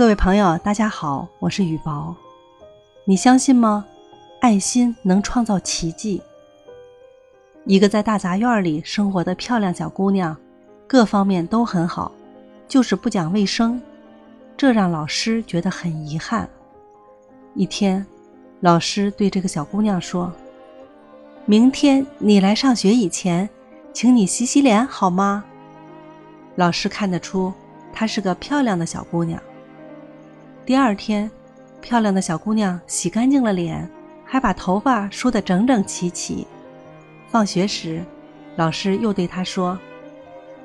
各位朋友，大家好，我是雨薄。你相信吗？爱心能创造奇迹。一个在大杂院里生活的漂亮小姑娘，各方面都很好，就是不讲卫生，这让老师觉得很遗憾。一天，老师对这个小姑娘说：“明天你来上学以前，请你洗洗脸好吗？”老师看得出她是个漂亮的小姑娘。第二天，漂亮的小姑娘洗干净了脸，还把头发梳得整整齐齐。放学时，老师又对她说：“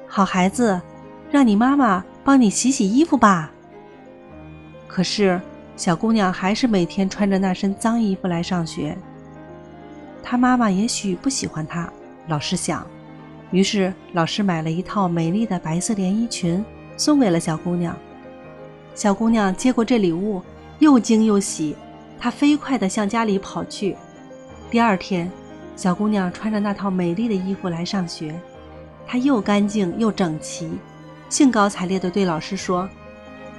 好孩子，让你妈妈帮你洗洗衣服吧。”可是，小姑娘还是每天穿着那身脏衣服来上学。她妈妈也许不喜欢她，老师想。于是，老师买了一套美丽的白色连衣裙，送给了小姑娘。小姑娘接过这礼物，又惊又喜，她飞快地向家里跑去。第二天，小姑娘穿着那套美丽的衣服来上学，她又干净又整齐，兴高采烈地对老师说：“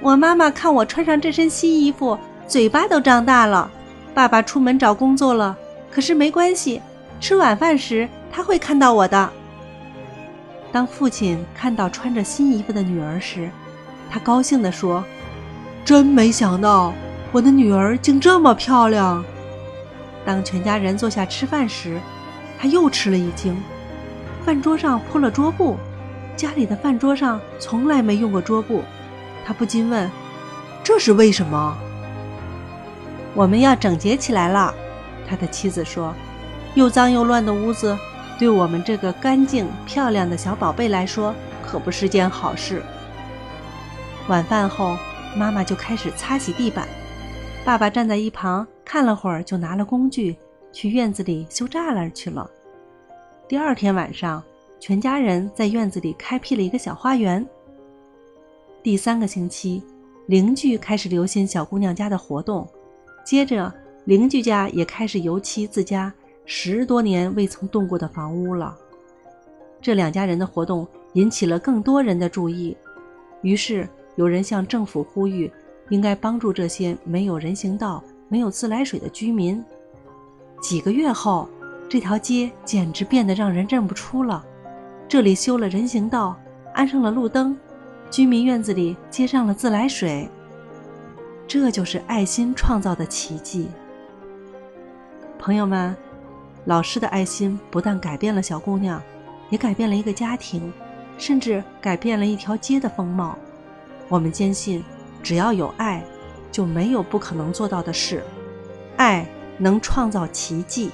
我妈妈看我穿上这身新衣服，嘴巴都张大了。爸爸出门找工作了，可是没关系，吃晚饭时他会看到我的。”当父亲看到穿着新衣服的女儿时，他高兴地说。真没想到，我的女儿竟这么漂亮。当全家人坐下吃饭时，他又吃了一惊。饭桌上铺了桌布，家里的饭桌上从来没用过桌布。他不禁问：“这是为什么？”我们要整洁起来了，他的妻子说：“又脏又乱的屋子，对我们这个干净漂亮的小宝贝来说，可不是件好事。”晚饭后。妈妈就开始擦洗地板，爸爸站在一旁看了会儿，就拿了工具去院子里修栅栏去了。第二天晚上，全家人在院子里开辟了一个小花园。第三个星期，邻居开始留心小姑娘家的活动，接着邻居家也开始油漆自家十多年未曾动过的房屋了。这两家人的活动引起了更多人的注意，于是。有人向政府呼吁，应该帮助这些没有人行道、没有自来水的居民。几个月后，这条街简直变得让人认不出了。这里修了人行道，安上了路灯，居民院子里接上了自来水。这就是爱心创造的奇迹。朋友们，老师的爱心不但改变了小姑娘，也改变了一个家庭，甚至改变了一条街的风貌。我们坚信，只要有爱，就没有不可能做到的事。爱能创造奇迹。